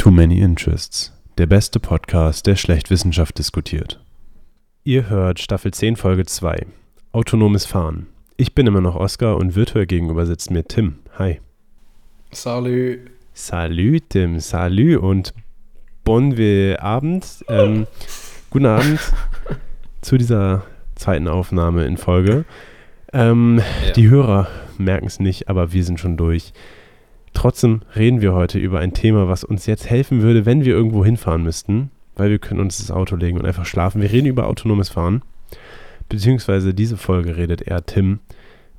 Too Many Interests, der beste Podcast, der schlecht Wissenschaft diskutiert. Ihr hört Staffel 10, Folge 2. Autonomes Fahren. Ich bin immer noch Oskar und virtuell gegenüber sitzt mir Tim. Hi. Salü. Salü, Tim. Salü und bon Abend. Ähm, guten Abend zu dieser zweiten Aufnahme in Folge. Ähm, ja. Die Hörer merken es nicht, aber wir sind schon durch. Trotzdem reden wir heute über ein Thema, was uns jetzt helfen würde, wenn wir irgendwo hinfahren müssten, weil wir können uns das Auto legen und einfach schlafen. Wir reden über autonomes Fahren, beziehungsweise diese Folge redet eher Tim,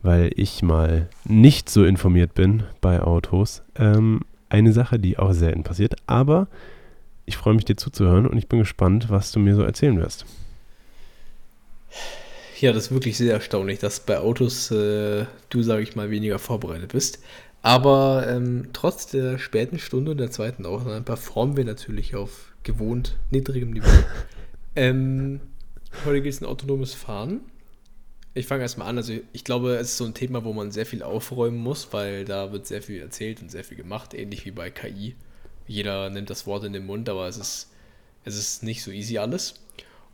weil ich mal nicht so informiert bin bei Autos. Ähm, eine Sache, die auch selten passiert, aber ich freue mich dir zuzuhören und ich bin gespannt, was du mir so erzählen wirst. Ja, das ist wirklich sehr erstaunlich, dass bei Autos äh, du, sage ich mal, weniger vorbereitet bist. Aber ähm, trotz der späten Stunde und der zweiten Aufnahme performen wir natürlich auf gewohnt niedrigem Niveau. ähm, heute geht es um autonomes Fahren. Ich fange erstmal an. Also, ich glaube, es ist so ein Thema, wo man sehr viel aufräumen muss, weil da wird sehr viel erzählt und sehr viel gemacht, ähnlich wie bei KI. Jeder nimmt das Wort in den Mund, aber es ist, es ist nicht so easy alles.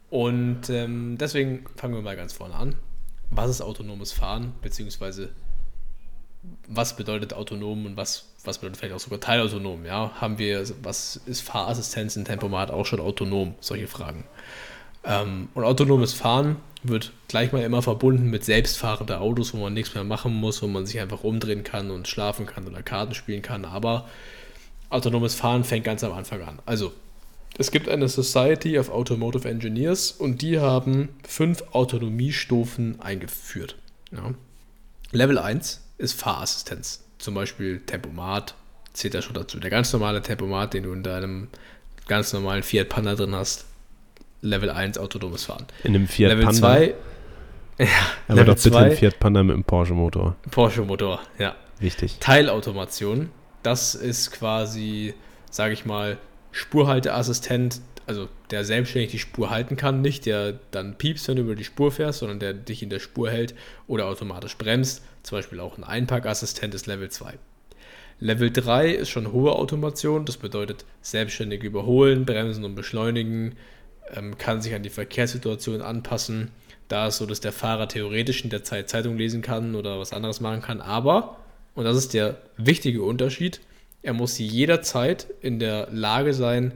Und ähm, deswegen fangen wir mal ganz vorne an. Was ist autonomes Fahren, beziehungsweise was bedeutet autonom und was, was bedeutet vielleicht auch sogar teilautonom? Ja? Haben wir, was ist Fahrassistenz in Tempomat auch schon autonom? Solche Fragen. Ähm, und autonomes Fahren wird gleich mal immer verbunden mit selbstfahrenden Autos, wo man nichts mehr machen muss, wo man sich einfach umdrehen kann und schlafen kann oder Karten spielen kann. Aber autonomes Fahren fängt ganz am Anfang an. Also, es gibt eine Society of Automotive Engineers und die haben fünf Autonomiestufen eingeführt. Ja. Level 1 ist Fahrassistenz. Zum Beispiel Tempomat zählt da schon dazu. Der ganz normale Tempomat, den du in deinem ganz normalen Fiat Panda drin hast, Level 1 autonomes Fahren. In einem Fiat Level Panda? 2, ja, Aber Level doch bitte 2, ein Fiat Panda mit einem Porsche-Motor. Porsche-Motor, ja. Wichtig. Teilautomation, das ist quasi, sage ich mal, Spurhalteassistent, also der selbstständig die Spur halten kann, nicht der dann piepst, wenn du über die Spur fährst, sondern der dich in der Spur hält oder automatisch bremst. Zum Beispiel auch ein Einparkassistent ist Level 2. Level 3 ist schon hohe Automation, das bedeutet selbstständig überholen, bremsen und beschleunigen, ähm, kann sich an die Verkehrssituation anpassen. Da ist so, dass der Fahrer theoretisch in der Zeit Zeitung lesen kann oder was anderes machen kann, aber, und das ist der wichtige Unterschied, er muss jederzeit in der Lage sein,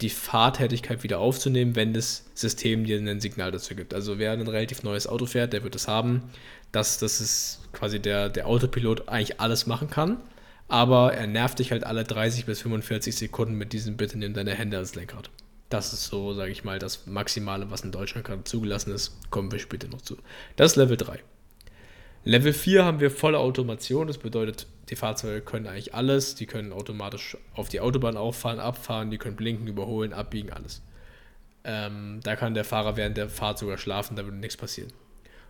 die Fahrtätigkeit wieder aufzunehmen, wenn das System dir ein Signal dazu gibt. Also wer ein relativ neues Auto fährt, der wird das haben, dass das ist quasi der, der Autopilot eigentlich alles machen kann, aber er nervt dich halt alle 30 bis 45 Sekunden mit diesem Bitte nimm deine Hände als Lenkrad. Das ist so, sage ich mal, das Maximale, was in Deutschland gerade zugelassen ist. Kommen wir später noch zu. Das ist Level 3. Level 4 haben wir volle Automation. Das bedeutet, die Fahrzeuge können eigentlich alles. Die können automatisch auf die Autobahn auffahren, abfahren, die können blinken, überholen, abbiegen, alles. Ähm, da kann der Fahrer während der Fahrt sogar schlafen, da würde nichts passieren.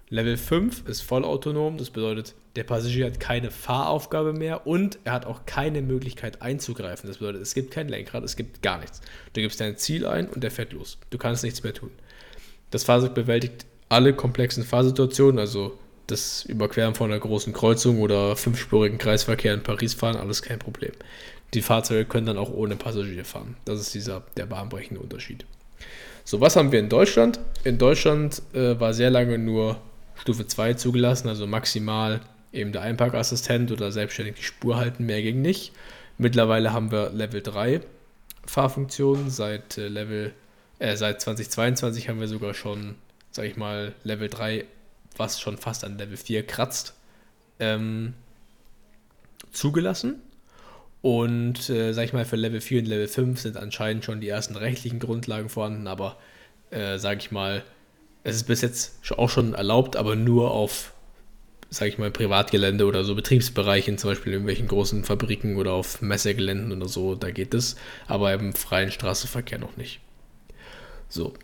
Level 5 ist vollautonom, das bedeutet, der Passagier hat keine Fahraufgabe mehr und er hat auch keine Möglichkeit einzugreifen. Das bedeutet, es gibt kein Lenkrad, es gibt gar nichts. Du gibst dein Ziel ein und der fährt los. Du kannst nichts mehr tun. Das Fahrzeug bewältigt alle komplexen Fahrsituationen, also das Überqueren von einer großen Kreuzung oder fünfspurigen Kreisverkehr in Paris fahren, alles kein Problem. Die Fahrzeuge können dann auch ohne Passagier fahren. Das ist dieser der bahnbrechende Unterschied. So, was haben wir in Deutschland? In Deutschland äh, war sehr lange nur Stufe 2 zugelassen, also maximal eben der Einparkassistent oder selbstständig die Spur halten, mehr ging nicht. Mittlerweile haben wir Level 3 Fahrfunktionen. Seit äh, Level, äh, seit 2022 haben wir sogar schon, sag ich mal, Level 3 was schon fast an Level 4 kratzt, ähm, zugelassen. Und äh, sag ich mal, für Level 4 und Level 5 sind anscheinend schon die ersten rechtlichen Grundlagen vorhanden, aber äh, sag ich mal, es ist bis jetzt auch schon erlaubt, aber nur auf, sag ich mal, Privatgelände oder so Betriebsbereichen, zum Beispiel in irgendwelchen großen Fabriken oder auf Messegeländen oder so, da geht es, aber im freien Straßenverkehr noch nicht. So,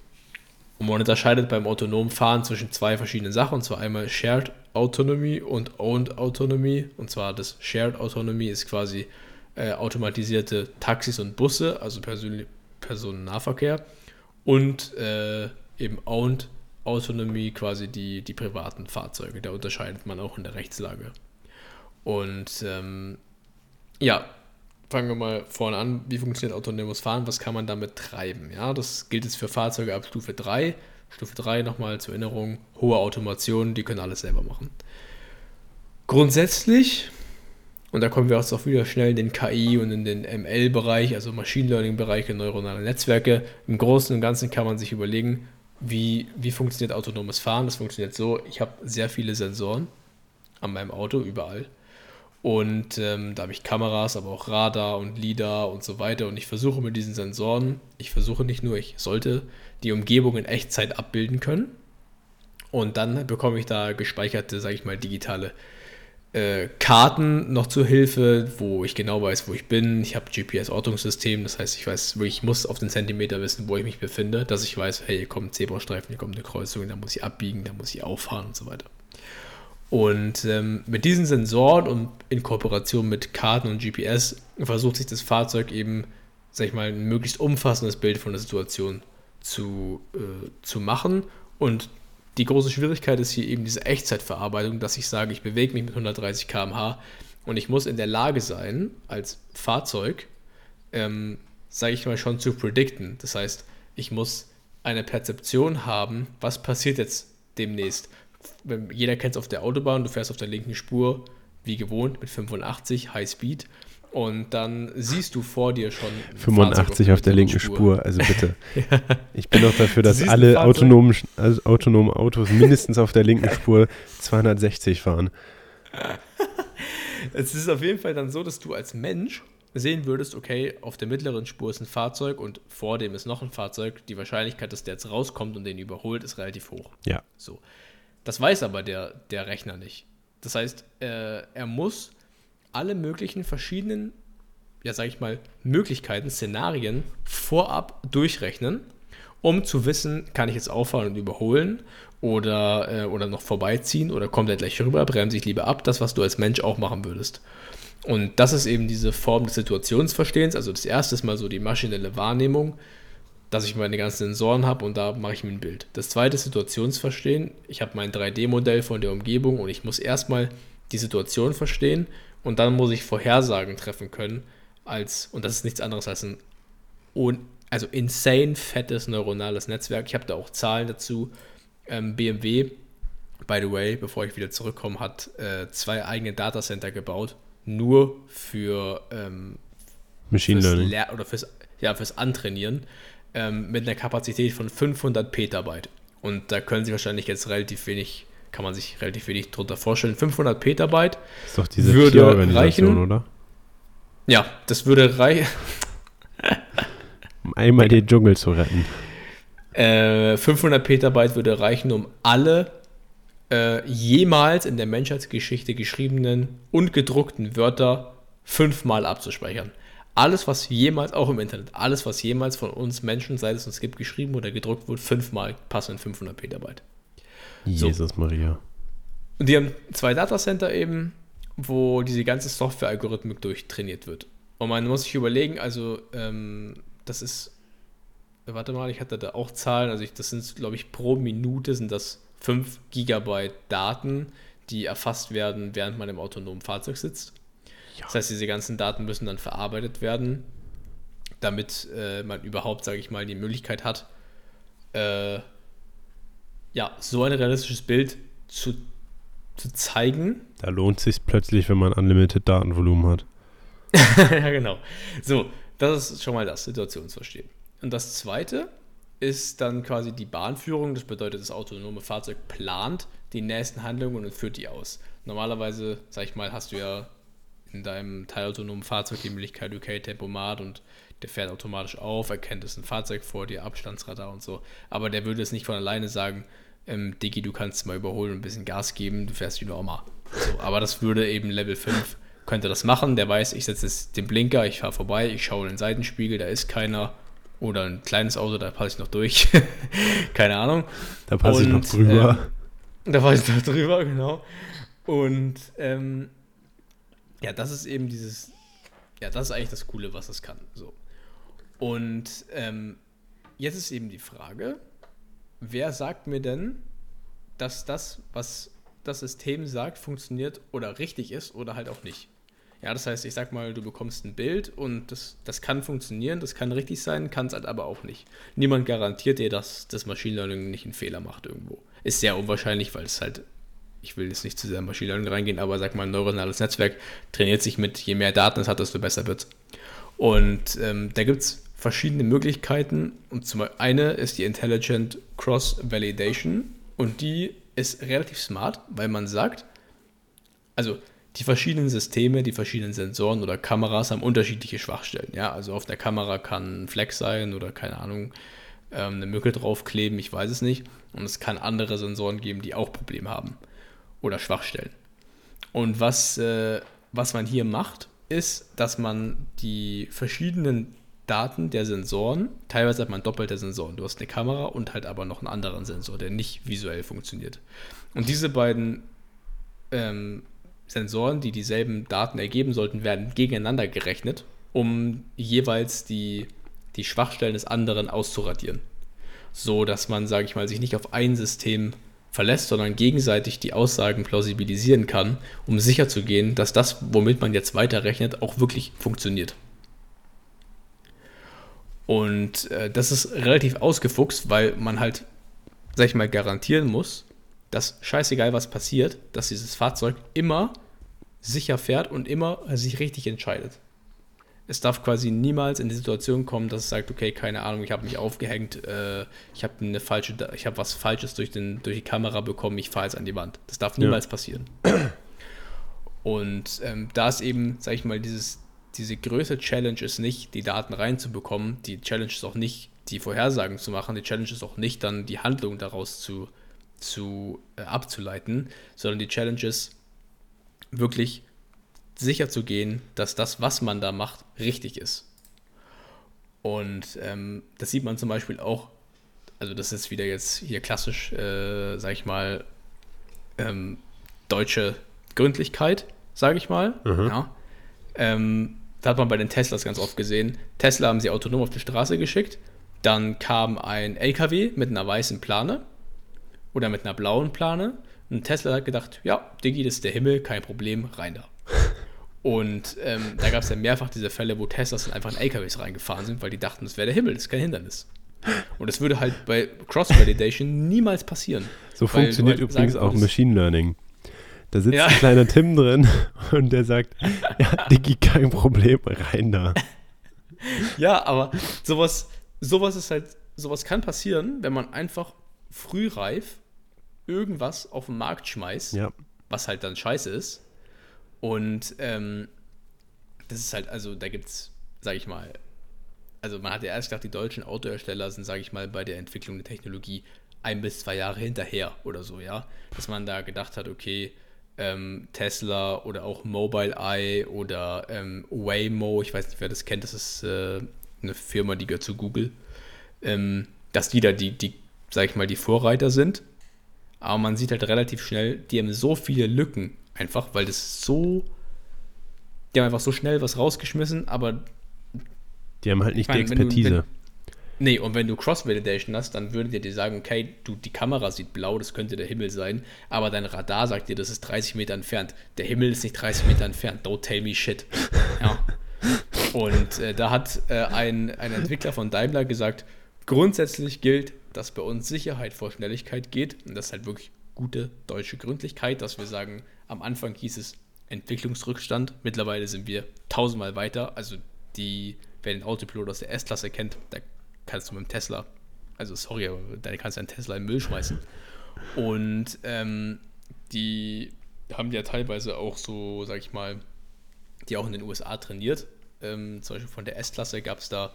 und man unterscheidet beim autonomen Fahren zwischen zwei verschiedenen Sachen, und zwar einmal Shared Autonomy und Owned Autonomy. Und zwar das Shared Autonomy ist quasi äh, automatisierte Taxis und Busse, also Persön Personennahverkehr. Und äh, eben Owned Autonomy quasi die, die privaten Fahrzeuge. Da unterscheidet man auch in der Rechtslage. Und ähm, ja, fangen wir mal vorne an. Wie funktioniert autonomes Fahren? Was kann man damit treiben? Ja, das gilt jetzt für Fahrzeuge ab Stufe 3. Stufe 3 nochmal zur Erinnerung, hohe Automation, die können alles selber machen. Grundsätzlich, und da kommen wir auch wieder schnell in den KI und in den ML-Bereich, also Machine Learning-Bereiche, neuronale Netzwerke. Im Großen und Ganzen kann man sich überlegen, wie, wie funktioniert autonomes Fahren. Das funktioniert so, ich habe sehr viele Sensoren an meinem Auto, überall. Und ähm, da habe ich Kameras, aber auch Radar und LIDAR und so weiter. Und ich versuche mit diesen Sensoren, ich versuche nicht nur, ich sollte die Umgebung in Echtzeit abbilden können. Und dann bekomme ich da gespeicherte, sage ich mal, digitale äh, Karten noch zur Hilfe, wo ich genau weiß, wo ich bin. Ich habe GPS-Ortungssystem, das heißt, ich weiß, ich muss auf den Zentimeter wissen, wo ich mich befinde, dass ich weiß, hey, hier kommt ein Zebrastreifen, hier kommt eine Kreuzung, da muss ich abbiegen, da muss ich auffahren und so weiter. Und ähm, mit diesen Sensoren und in Kooperation mit Karten und GPS versucht sich das Fahrzeug eben, sag ich mal, ein möglichst umfassendes Bild von der Situation zu, äh, zu machen. Und die große Schwierigkeit ist hier eben diese Echtzeitverarbeitung, dass ich sage, ich bewege mich mit 130 km/h und ich muss in der Lage sein, als Fahrzeug, ähm, sage ich mal, schon zu predikten. Das heißt, ich muss eine Perzeption haben, was passiert jetzt demnächst jeder kennt es auf der Autobahn, du fährst auf der linken Spur, wie gewohnt, mit 85 High Speed. Und dann siehst du vor dir schon. 85 auf, auf der linken Spur. Spur. also bitte. ja. Ich bin auch dafür, dass alle autonomen, also autonomen Autos mindestens auf der linken Spur 260 fahren. es ist auf jeden Fall dann so, dass du als Mensch sehen würdest, okay, auf der mittleren Spur ist ein Fahrzeug und vor dem ist noch ein Fahrzeug. Die Wahrscheinlichkeit, dass der jetzt rauskommt und den überholt, ist relativ hoch. Ja. So. Das weiß aber der, der Rechner nicht. Das heißt, äh, er muss alle möglichen verschiedenen, ja sag ich mal, Möglichkeiten, Szenarien vorab durchrechnen, um zu wissen, kann ich jetzt auffahren und überholen oder, äh, oder noch vorbeiziehen oder kommt er gleich rüber, bremse ich lieber ab, das, was du als Mensch auch machen würdest. Und das ist eben diese Form des Situationsverstehens. Also das erste mal so die maschinelle Wahrnehmung dass ich meine ganzen Sensoren habe und da mache ich mir ein Bild. Das zweite ist Situationsverstehen. Ich habe mein 3D-Modell von der Umgebung und ich muss erstmal die Situation verstehen und dann muss ich Vorhersagen treffen können als, und das ist nichts anderes als ein also insane fettes neuronales Netzwerk. Ich habe da auch Zahlen dazu. Ähm, BMW, by the way, bevor ich wieder zurückkomme, hat äh, zwei eigene Datacenter gebaut, nur für ähm, Machine Learning. Lehr oder fürs, ja, fürs Antrainieren ähm, mit einer Kapazität von 500 Petabyte. Und da können Sie wahrscheinlich jetzt relativ wenig, kann man sich relativ wenig drunter vorstellen. 500 Petabyte ist doch diese würde reichen, oder? Ja, das würde reichen. um einmal den Dschungel zu retten. Äh, 500 Petabyte würde reichen, um alle äh, jemals in der Menschheitsgeschichte geschriebenen und gedruckten Wörter fünfmal abzuspeichern alles, was jemals, auch im Internet, alles, was jemals von uns Menschen, seit es uns gibt, geschrieben oder gedruckt wurde, fünfmal passen in 500 Petabyte. Jesus so. Maria. Und die haben zwei Datacenter eben, wo diese ganze Software-Algorithmik durchtrainiert wird. Und man muss sich überlegen, also ähm, das ist, warte mal, ich hatte da auch Zahlen, also ich, das sind, glaube ich, pro Minute sind das 5 Gigabyte Daten, die erfasst werden, während man im autonomen Fahrzeug sitzt. Ja. Das heißt, diese ganzen Daten müssen dann verarbeitet werden, damit äh, man überhaupt, sage ich mal, die Möglichkeit hat, äh, ja, so ein realistisches Bild zu, zu zeigen. Da lohnt es sich plötzlich, wenn man unlimited Datenvolumen hat. ja, genau. So, das ist schon mal das Situationsverstehen. Und das zweite ist dann quasi die Bahnführung. Das bedeutet, das autonome Fahrzeug plant die nächsten Handlungen und führt die aus. Normalerweise, sag ich mal, hast du ja in deinem teilautonomen Fahrzeug die Möglichkeit, okay, Tempomat und der fährt automatisch auf, erkennt es ein Fahrzeug vor dir, Abstandsradar und so. Aber der würde es nicht von alleine sagen, ähm, Digi, du kannst mal überholen und ein bisschen Gas geben, du fährst wie normal. So, aber das würde eben Level 5, könnte das machen. Der weiß, ich setze jetzt den Blinker, ich fahre vorbei, ich schaue in den Seitenspiegel, da ist keiner. Oder ein kleines Auto, da passe ich noch durch. Keine Ahnung. Da passe ich noch drüber. Ähm, da passe ich noch drüber, genau. Und ähm, ja, das ist eben dieses, ja, das ist eigentlich das Coole, was es kann. So. Und ähm, jetzt ist eben die Frage, wer sagt mir denn, dass das, was das System sagt, funktioniert oder richtig ist oder halt auch nicht? Ja, das heißt, ich sag mal, du bekommst ein Bild und das, das kann funktionieren, das kann richtig sein, kann es halt aber auch nicht. Niemand garantiert dir, dass das Machine Learning nicht einen Fehler macht irgendwo. Ist sehr unwahrscheinlich, weil es halt, ich will jetzt nicht zu sehr in Machine Learning reingehen, aber sag mal, ein neuronales Netzwerk trainiert sich mit, je mehr Daten es hat, desto besser wird Und ähm, da gibt es verschiedene Möglichkeiten. Und zum eine ist die Intelligent Cross Validation und die ist relativ smart, weil man sagt, also die verschiedenen Systeme, die verschiedenen Sensoren oder Kameras haben unterschiedliche Schwachstellen. Ja, also auf der Kamera kann ein Fleck sein oder keine Ahnung, ähm, eine Mücke draufkleben, ich weiß es nicht. Und es kann andere Sensoren geben, die auch Probleme haben oder Schwachstellen. Und was, äh, was man hier macht, ist, dass man die verschiedenen Daten der Sensoren, teilweise hat man doppelte Sensoren. Du hast eine Kamera und halt aber noch einen anderen Sensor, der nicht visuell funktioniert. Und diese beiden ähm, Sensoren, die dieselben Daten ergeben sollten, werden gegeneinander gerechnet, um jeweils die, die Schwachstellen des anderen auszuradieren. So dass man, sage ich mal, sich nicht auf ein System verlässt, sondern gegenseitig die Aussagen plausibilisieren kann, um sicherzugehen, dass das, womit man jetzt weiterrechnet, auch wirklich funktioniert. Und äh, das ist relativ ausgefuchst, weil man halt, sag ich mal, garantieren muss, dass scheißegal was passiert, dass dieses Fahrzeug immer sicher fährt und immer sich richtig entscheidet. Es darf quasi niemals in die Situation kommen, dass es sagt, okay, keine Ahnung, ich habe mich aufgehängt, äh, ich habe eine falsche, ich habe was Falsches durch, den, durch die Kamera bekommen, ich fahre jetzt an die Wand. Das darf niemals ja. passieren. Und ähm, da ist eben, sag ich mal, dieses, diese größte Challenge ist nicht, die Daten reinzubekommen. Die Challenge ist auch nicht, die Vorhersagen zu machen. Die Challenge ist auch nicht, dann die Handlung daraus zu, zu äh, abzuleiten, sondern die Challenge ist, wirklich sicher zu gehen, dass das, was man da macht, richtig ist. Und ähm, das sieht man zum Beispiel auch, also das ist wieder jetzt hier klassisch, äh, sag ich mal, ähm, deutsche Gründlichkeit, sage ich mal. Mhm. Ja. Ähm, da hat man bei den Teslas ganz oft gesehen. Tesla haben sie autonom auf die Straße geschickt. Dann kam ein LKW mit einer weißen Plane oder mit einer blauen Plane. Und Tesla hat gedacht, ja, Digi, das ist der Himmel, kein Problem, rein da. Und ähm, da gab es ja mehrfach diese Fälle, wo Teslas dann einfach in LKWs reingefahren sind, weil die dachten, das wäre der Himmel, das ist kein Hindernis. Und das würde halt bei Cross-Validation niemals passieren. So funktioniert übrigens auch Machine Learning. Da sitzt ja. ein kleiner Tim drin und der sagt, ja, Digi, kein Problem, rein da. Ja, aber sowas, sowas ist halt, sowas kann passieren, wenn man einfach frühreif irgendwas auf den Markt schmeißt, ja. was halt dann scheiße ist. Und ähm, das ist halt, also da gibt es, sag ich mal, also man hat ja erst gedacht, die deutschen Autohersteller sind, sage ich mal, bei der Entwicklung der Technologie ein bis zwei Jahre hinterher oder so, ja. Dass man da gedacht hat, okay, ähm, Tesla oder auch Mobileye oder ähm, Waymo, ich weiß nicht, wer das kennt, das ist äh, eine Firma, die gehört zu Google, ähm, dass die da die, die, sag ich mal, die Vorreiter sind aber man sieht halt relativ schnell, die haben so viele Lücken einfach, weil das so. Die haben einfach so schnell was rausgeschmissen, aber. Die haben halt nicht meine, die Expertise. Wenn du, wenn, nee, und wenn du Cross-Validation hast, dann würden die dir sagen, okay, du, die Kamera sieht blau, das könnte der Himmel sein, aber dein Radar sagt dir, das ist 30 Meter entfernt. Der Himmel ist nicht 30 Meter entfernt. Don't tell me shit. Ja. Und äh, da hat äh, ein, ein Entwickler von Daimler gesagt, grundsätzlich gilt, dass bei uns Sicherheit vor Schnelligkeit geht. Und das ist halt wirklich gute deutsche Gründlichkeit, dass wir sagen, am Anfang hieß es Entwicklungsrückstand. Mittlerweile sind wir tausendmal weiter. Also die, wer den Autopilot aus der S-Klasse kennt, da kannst du mit dem Tesla, also sorry, da kannst du einen Tesla im Müll schmeißen. Und ähm, die haben ja teilweise auch so, sag ich mal, die auch in den USA trainiert. Ähm, zum Beispiel von der S-Klasse gab es da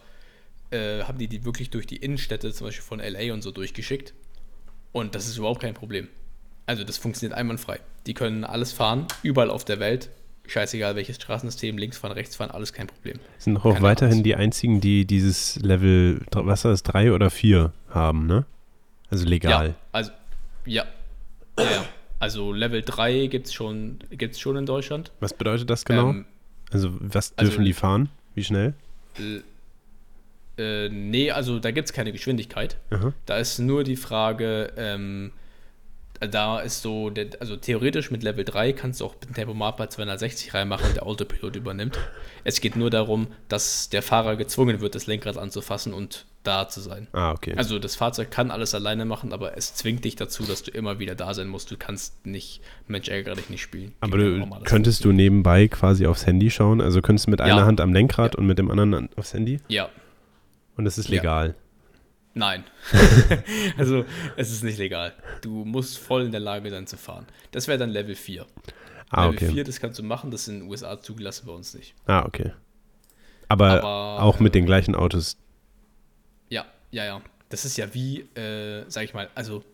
äh, haben die die wirklich durch die Innenstädte, zum Beispiel von LA und so, durchgeschickt. Und das ist überhaupt kein Problem. Also das funktioniert einwandfrei. Die können alles fahren, überall auf der Welt. Scheißegal, welches Straßensystem, links fahren, rechts fahren, alles kein Problem. Sind auch Keine weiterhin Angst. die einzigen, die dieses Level, was war das, 3 oder 4 haben, ne? Also legal. Ja, also, ja. ja. Also Level 3 gibt es schon, gibt's schon in Deutschland. Was bedeutet das genau? Ähm, also was dürfen also, die fahren? Wie schnell? Äh, nee, also da gibt es keine Geschwindigkeit. Aha. Da ist nur die Frage, ähm, da ist so, der, also theoretisch mit Level 3 kannst du auch ein Tempomat bei 260 reinmachen und der Autopilot übernimmt. Es geht nur darum, dass der Fahrer gezwungen wird, das Lenkrad anzufassen und da zu sein. Ah, okay. Also das Fahrzeug kann alles alleine machen, aber es zwingt dich dazu, dass du immer wieder da sein musst. Du kannst nicht Mensch ärgere dich nicht spielen. aber du, könntest du nebenbei quasi aufs Handy schauen? Also könntest du mit einer Ja. Hand am Lenkrad Ja. und mit dem anderen aufs Handy? Ja, Und es ist Ja. Nein. also es ist nicht legal. Du musst voll in der Lage sein zu fahren. Das wäre dann Level 4. Ah, Level okay. 4, das kannst du machen, das ist in den USA zugelassen, bei uns nicht. Ah, okay. Aber, Aber, auch mit äh, den gleichen Autos. Ja, ja, ja. Das ist ja wie, äh, sag ich mal, also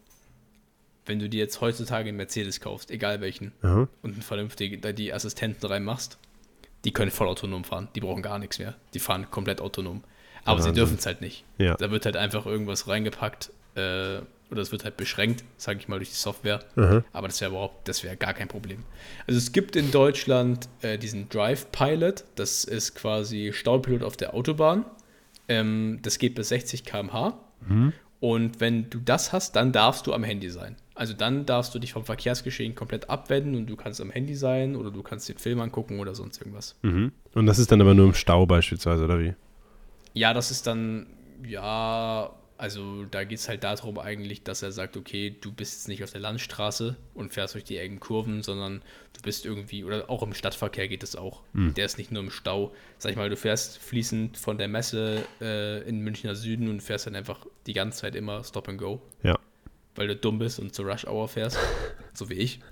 wenn du dir jetzt heutzutage einen Mercedes kaufst, egal welchen, Aha. und einen vernünftigen, da die Assistenten reinmachst, die können voll autonom fahren. Die brauchen gar nichts mehr. Die fahren komplett autonom. Aber sie dürfen es halt nicht. Ja. Da wird halt einfach irgendwas reingepackt äh, oder es wird halt beschränkt, sage ich mal, durch die Software. Aha. Aber das wäre überhaupt, das wäre gar kein Problem. Also es gibt in Deutschland äh, diesen Drive Pilot, das ist quasi Staupilot auf der Autobahn. Ähm, das geht bis 60 km/h. Und wenn du das hast, dann darfst du am Handy sein. Also dann darfst du dich vom Verkehrsgeschehen komplett abwenden und du kannst am Handy sein oder du kannst den Film angucken oder sonst irgendwas. Mhm. Und das ist dann aber nur im Stau beispielsweise, oder wie? Ja, das ist dann, ja, also da geht es halt darum eigentlich, dass er sagt, okay, du bist jetzt nicht auf der Landstraße und fährst durch die engen Kurven, sondern du bist irgendwie, oder auch im Stadtverkehr geht es auch. Der ist nicht nur im Stau. Sag ich mal, du fährst fließend von der Messe äh, in Münchner Süden und fährst dann einfach die ganze Zeit immer Stop and Go, Ja. weil du dumm bist und zur Rush Hour fährst, so wie ich.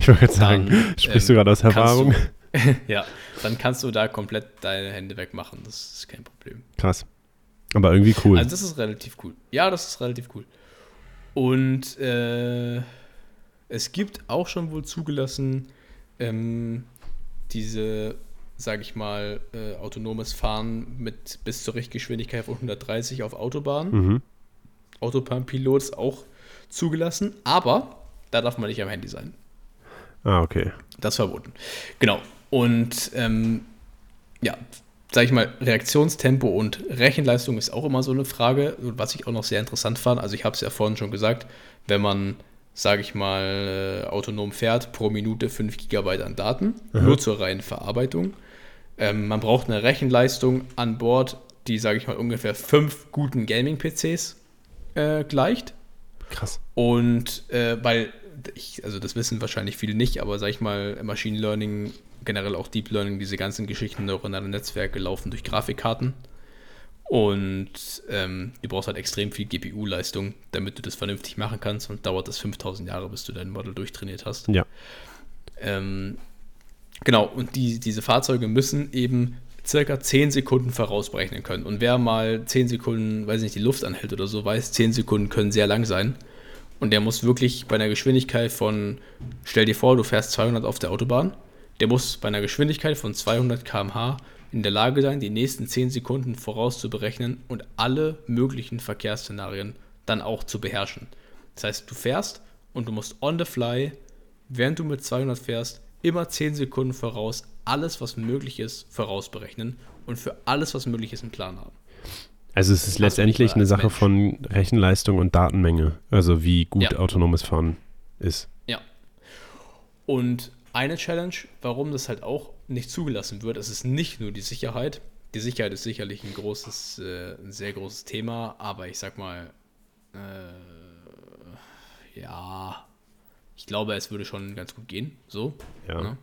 Ich wollte gerade sagen, sprichst du ähm, gerade aus Erfahrung? Ja, dann kannst du da komplett deine Hände wegmachen, das ist kein Problem. Krass. Aber irgendwie cool. Also das ist relativ cool. Ja, das ist relativ cool. Und äh, es gibt auch schon wohl zugelassen ähm, diese, sage ich mal, äh, autonomes Fahren mit bis zur Richtgeschwindigkeit von 130 auf Autobahn. mhm. Autobahnpilot ist auch zugelassen, aber da darf man nicht am Handy sein. Ah, okay. Das ist verboten. Genau. Und ähm, ja, sag ich mal, Reaktionstempo und Rechenleistung ist auch immer so eine Frage, was ich auch noch sehr interessant fand. Also ich habe es ja vorhin schon gesagt, wenn man, sage ich mal, äh, autonom fährt, pro Minute 5 GB an Daten, nur zur reinen Verarbeitung. Ähm, man braucht eine Rechenleistung an Bord, die, sage ich mal, ungefähr fünf guten Gaming-PCs äh, gleicht. Krass. Und äh, weil, ich, also das wissen wahrscheinlich viele nicht, aber sag ich mal, Machine Learning, generell auch Deep Learning, diese ganzen Geschichten, neuronale Netzwerke laufen durch Grafikkarten. Und ähm, du brauchst halt extrem viel GPU-Leistung, damit du das vernünftig machen kannst. Und dauert das 5000 Jahre, bis du dein Model durchtrainiert hast. Ja. Ähm, genau, und die, diese Fahrzeuge müssen eben circa 10 Sekunden vorausberechnen können. Und wer mal 10 Sekunden, weiß nicht, die Luft anhält oder so, weiß, 10 Sekunden können sehr lang sein. Und der muss wirklich bei einer Geschwindigkeit von, stell dir vor, du fährst 200 auf der Autobahn, der muss bei einer Geschwindigkeit von 200 km/h in der Lage sein, die nächsten 10 Sekunden vorauszuberechnen und alle möglichen Verkehrsszenarien dann auch zu beherrschen. Das heißt, du fährst und du musst on the fly, während du mit 200 fährst, immer 10 Sekunden voraus alles, was möglich ist, vorausberechnen und für alles, was möglich ist, einen Plan haben. Also es ist letztendlich eine Sache Mensch. von Rechenleistung und Datenmenge. Also wie gut Ja. autonomes Fahren ist. Ja. Und eine Challenge, warum das halt auch nicht zugelassen wird, es ist nicht nur die Sicherheit. Die Sicherheit ist sicherlich ein großes, äh, ein sehr großes Thema, aber ich sag mal, äh, ja, ich glaube, es würde schon ganz gut gehen, so. Ja. Ne?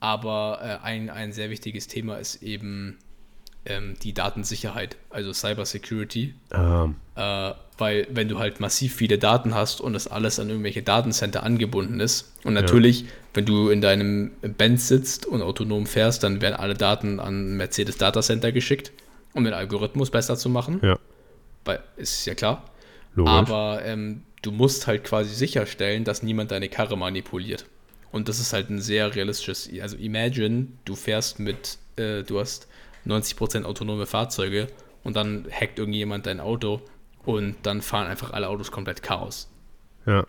Aber äh, ein, ein sehr wichtiges Thema ist eben ähm, die Datensicherheit, also Cybersecurity. Ah, Äh, weil wenn du halt massiv viele Daten hast und das alles an irgendwelche Datencenter angebunden ist und natürlich, wenn du in deinem Benz sitzt und autonom fährst, dann werden alle Daten an Mercedes Datacenter geschickt, um den Algorithmus besser zu machen, ja, weil ist ja klar. logisch. Aber ähm, du musst halt quasi sicherstellen, dass niemand deine Karre manipuliert. Und das ist halt ein sehr realistisches, also imagine, du fährst mit, äh, du hast 90% autonome Fahrzeuge und dann hackt irgendjemand dein Auto und dann fahren einfach alle Autos komplett Chaos. ja.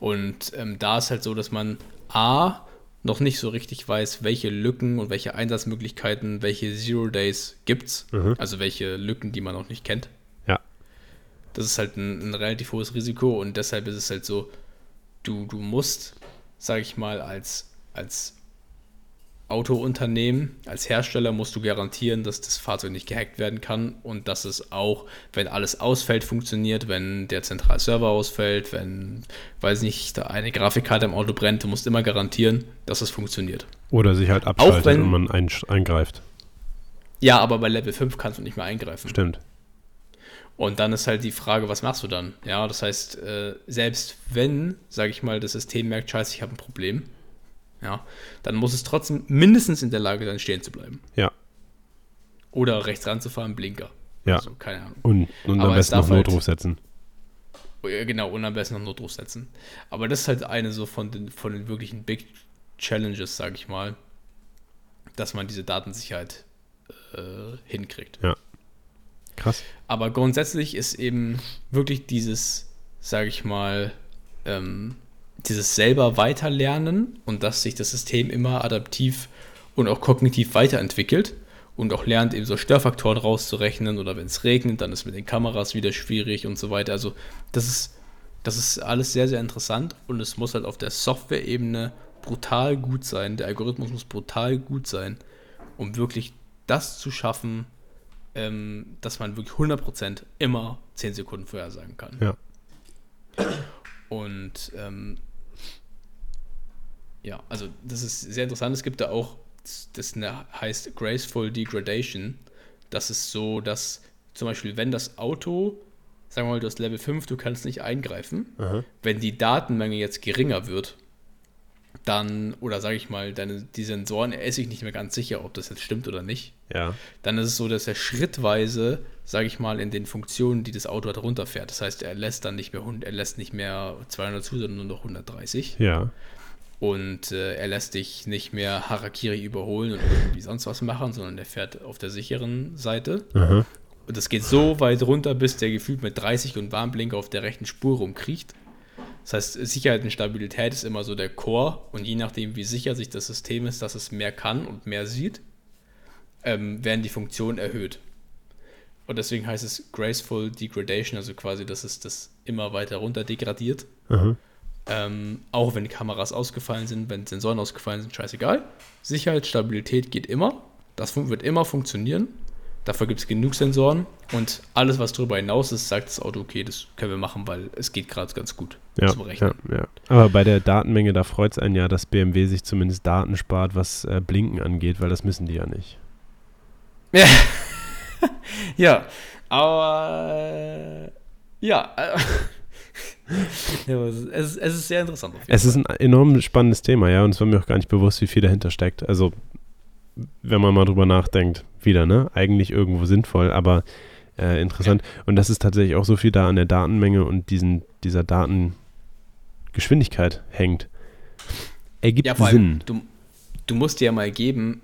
Und ähm, da ist halt so, dass man A, noch nicht so richtig weiß, welche Lücken und welche Einsatzmöglichkeiten, welche Zero Days gibt's. Mhm. Also welche Lücken, die man noch nicht kennt. Ja. Das ist halt ein, ein relativ hohes Risiko und deshalb ist es halt so, du, du musst, sag ich mal, als, als Autounternehmen, als Hersteller musst du garantieren, dass das Fahrzeug nicht gehackt werden kann und dass es auch, wenn alles ausfällt, funktioniert, wenn der Zentralserver ausfällt, wenn, weiß nicht, da eine Grafikkarte im Auto brennt, du musst immer garantieren, dass es funktioniert. Oder sich halt abschaltet wenn, und man ein, eingreift. Ja, aber bei Level 5 kannst du nicht mehr eingreifen. Stimmt. Und dann ist halt die Frage, was machst du dann? Ja, das heißt, äh, selbst wenn, sage ich mal, das System merkt, scheiße, ich habe ein Problem, ja, dann muss es trotzdem mindestens in der Lage sein, stehen zu bleiben. Ja. Oder rechts ranzufahren, Blinker. Ja. Also, keine Ahnung. Und, und am besten noch Notruf halt, setzen. Genau, und am besten noch Notruf setzen. Aber das ist halt eine so von den, von den wirklichen Big Challenges, sage ich mal, dass man diese Datensicherheit äh, hinkriegt. Ja. Krass. Aber grundsätzlich ist eben wirklich dieses, sage ich mal, ähm, dieses selber weiterlernen und dass sich das System immer adaptiv und auch kognitiv weiterentwickelt und auch lernt, eben so Störfaktoren rauszurechnen oder wenn es regnet, dann ist mit den Kameras wieder schwierig und so weiter. Also das ist, das ist alles sehr, sehr interessant und es muss halt auf der Software-Ebene brutal gut sein. Der Algorithmus muss brutal gut sein, um wirklich das zu schaffen, ähm, dass man wirklich 100% immer 10 Sekunden vorhersagen kann. Ja. Und ähm, ja, also das ist sehr interessant. Es gibt da auch, das heißt Graceful Degradation. Das ist so, dass zum Beispiel, wenn das Auto, sagen wir mal, du hast Level 5, du kannst nicht eingreifen, Aha. wenn die Datenmenge jetzt geringer wird, dann, oder sage ich mal, deine, die Sensoren, er ist sich nicht mehr ganz sicher, ob das jetzt stimmt oder nicht. Ja. Dann ist es so, dass er schrittweise, sage ich mal, in den Funktionen, die das Auto hat, runterfährt. Das heißt, er lässt dann nicht mehr, er lässt nicht mehr 200 zu, sondern nur noch 130. Ja. Und äh, er lässt dich nicht mehr Harakiri überholen und irgendwie sonst was machen, sondern er fährt auf der sicheren Seite. Aha. Und das geht so weit runter, bis der gefühlt mit 30 und Warnblinker auf der rechten Spur rumkriecht. Das heißt, Sicherheit und Stabilität ist immer so der Core und je nachdem, wie sicher sich das System ist, dass es mehr kann und mehr sieht, ähm, werden die Funktionen erhöht. Und deswegen heißt es Graceful Degradation, also quasi, dass es das immer weiter runter degradiert. Aha. Ähm, auch wenn die Kameras ausgefallen sind, wenn Sensoren ausgefallen sind, scheißegal. Sicherheit, Stabilität geht immer. Das wird immer funktionieren. Dafür gibt es genug Sensoren und alles, was darüber hinaus ist, sagt das Auto, okay, das können wir machen, weil es geht gerade ganz gut ja, zum Rechnen. Ja, ja. Aber bei der Datenmenge, da freut es einen ja, dass BMW sich zumindest Daten spart, was äh, Blinken angeht, weil das müssen die ja nicht. Ja, ja aber äh, ja. Äh, ja, es, es ist sehr interessant. Es ist ein enorm spannendes Thema, ja, und es war mir auch gar nicht bewusst, wie viel dahinter steckt. Also, wenn man mal drüber nachdenkt, wieder, ne? Eigentlich irgendwo sinnvoll, aber äh, interessant. Ja. Und das ist tatsächlich auch so viel da an der Datenmenge und diesen, dieser Datengeschwindigkeit hängt. Ergibt ja, vor Sinn. du, du musst dir ja mal geben,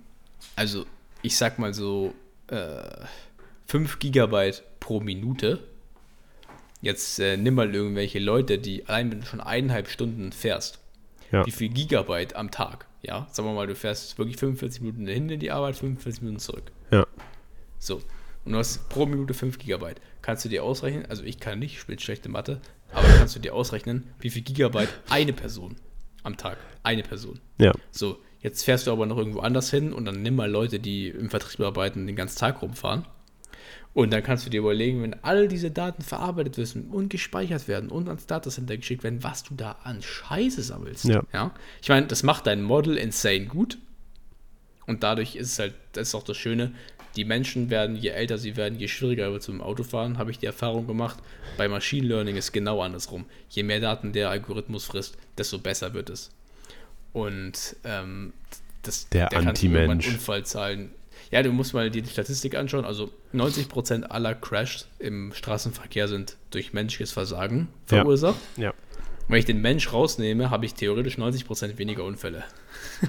also ich sag mal so äh, 5 Gigabyte pro Minute Jetzt äh, nimm mal irgendwelche Leute, die allein wenn du schon eineinhalb Stunden fährst, ja. wie viel Gigabyte am Tag, ja, sagen wir mal, du fährst wirklich 45 Minuten hin in die Arbeit, 45 Minuten zurück. Ja. So. Und du hast pro Minute 5 Gigabyte. Kannst du dir ausrechnen, also ich kann nicht, ich bin schlechte Mathe, aber kannst du dir ausrechnen, wie viel Gigabyte eine Person am Tag, eine Person. Ja. So, jetzt fährst du aber noch irgendwo anders hin und dann nimm mal Leute, die im Vertrieb arbeiten, den ganzen Tag rumfahren und dann kannst du dir überlegen, wenn all diese Daten verarbeitet werden und gespeichert werden und ans Datacenter geschickt werden, was du da an Scheiße sammelst. Ja. ja? Ich meine, das macht dein Model insane gut. Und dadurch ist es halt, das ist auch das Schöne, die Menschen werden, je älter sie werden, je schwieriger wird es mit dem Autofahren, habe ich die Erfahrung gemacht. Bei Machine Learning ist genau andersrum. Je mehr Daten der Algorithmus frisst, desto besser wird es. Und ähm, das, der, der Anti-Mensch. Unfallzahlen ja, du musst mal die Statistik anschauen. Also 90% aller Crashs im Straßenverkehr sind durch menschliches Versagen verursacht. Ja. ja. Wenn ich den Mensch rausnehme, habe ich theoretisch 90% weniger Unfälle.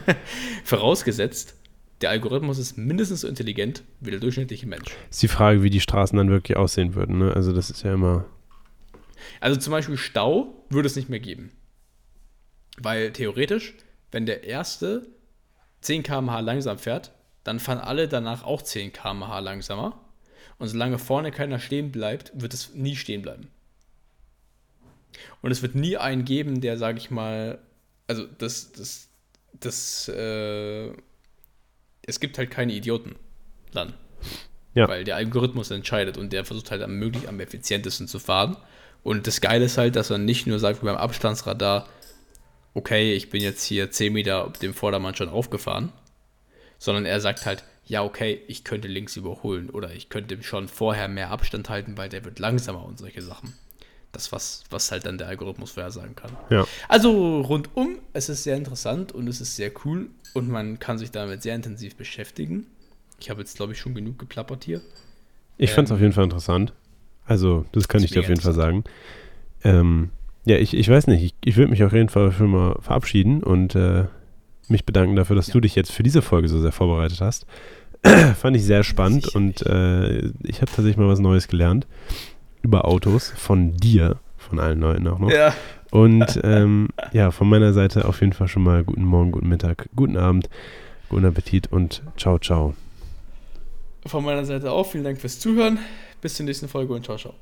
Vorausgesetzt, der Algorithmus ist mindestens so intelligent wie der durchschnittliche Mensch. Ist die Frage, wie die Straßen dann wirklich aussehen würden. Ne? Also das ist ja immer. Also zum Beispiel Stau würde es nicht mehr geben. Weil theoretisch, wenn der erste 10 km/h langsam fährt, dann fahren alle danach auch 10 km/h langsamer. Und solange vorne keiner stehen bleibt, wird es nie stehen bleiben. Und es wird nie einen geben, der, sage ich mal, also das, das, das, äh, es gibt halt keine Idioten dann. Ja. Weil der Algorithmus entscheidet und der versucht halt am möglich am effizientesten zu fahren. Und das Geile ist halt, dass er nicht nur sagt, wie beim Abstandsradar, okay, ich bin jetzt hier 10 Meter dem Vordermann schon aufgefahren, sondern er sagt halt, ja, okay, ich könnte links überholen oder ich könnte schon vorher mehr Abstand halten, weil der wird langsamer und solche Sachen. Das, was, was halt dann der Algorithmus vorhersagen kann. Ja. Also rundum, es ist sehr interessant und es ist sehr cool und man kann sich damit sehr intensiv beschäftigen. Ich habe jetzt, glaube ich, schon genug geplappert hier. Ich ähm, fand es auf jeden Fall interessant. Also, das kann ich dir auf jeden Fall sagen. Ähm, ja, ich, ich weiß nicht, ich, ich würde mich auf jeden Fall schon mal verabschieden und äh, mich bedanken dafür, dass ja. du dich jetzt für diese Folge so sehr vorbereitet hast. Fand ich sehr spannend und äh, ich habe tatsächlich mal was Neues gelernt über Autos von dir, von allen Leuten auch noch. Ja. Und ähm, ja, von meiner Seite auf jeden Fall schon mal guten Morgen, guten Mittag, guten Abend, guten Appetit und ciao, ciao. Von meiner Seite auch vielen Dank fürs Zuhören. Bis zur nächsten Folge und ciao, ciao.